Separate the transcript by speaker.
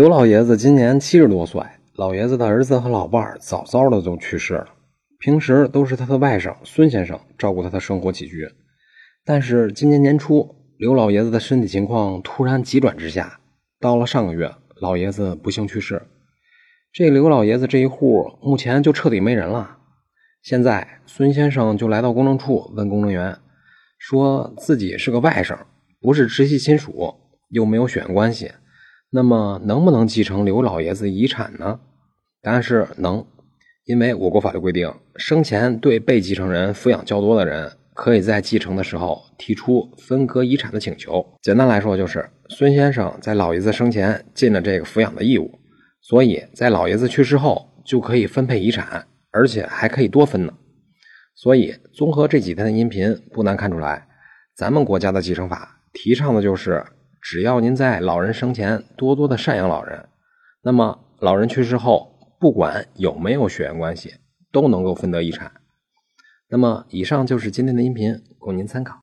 Speaker 1: 刘老爷子今年七十多岁，老爷子的儿子和老伴儿早早的就去世了，平时都是他的外甥孙先生照顾他的生活起居。但是今年年初，刘老爷子的身体情况突然急转直下，到了上个月，老爷子不幸去世。这刘老爷子这一户目前就彻底没人了。现在孙先生就来到公证处问公证员，说自己是个外甥，不是直系亲属，又没有血缘关系。那么能不能继承刘老爷子遗产呢？答案是能，因为我国法律规定，生前对被继承人抚养较多的人，可以在继承的时候提出分割遗产的请求。简单来说，就是孙先生在老爷子生前尽了这个抚养的义务，所以在老爷子去世后就可以分配遗产，而且还可以多分呢。所以综合这几天的音频，不难看出来，咱们国家的继承法提倡的就是。只要您在老人生前多多的赡养老人，那么老人去世后，不管有没有血缘关系，都能够分得遗产。那么以上就是今天的音频，供您参考。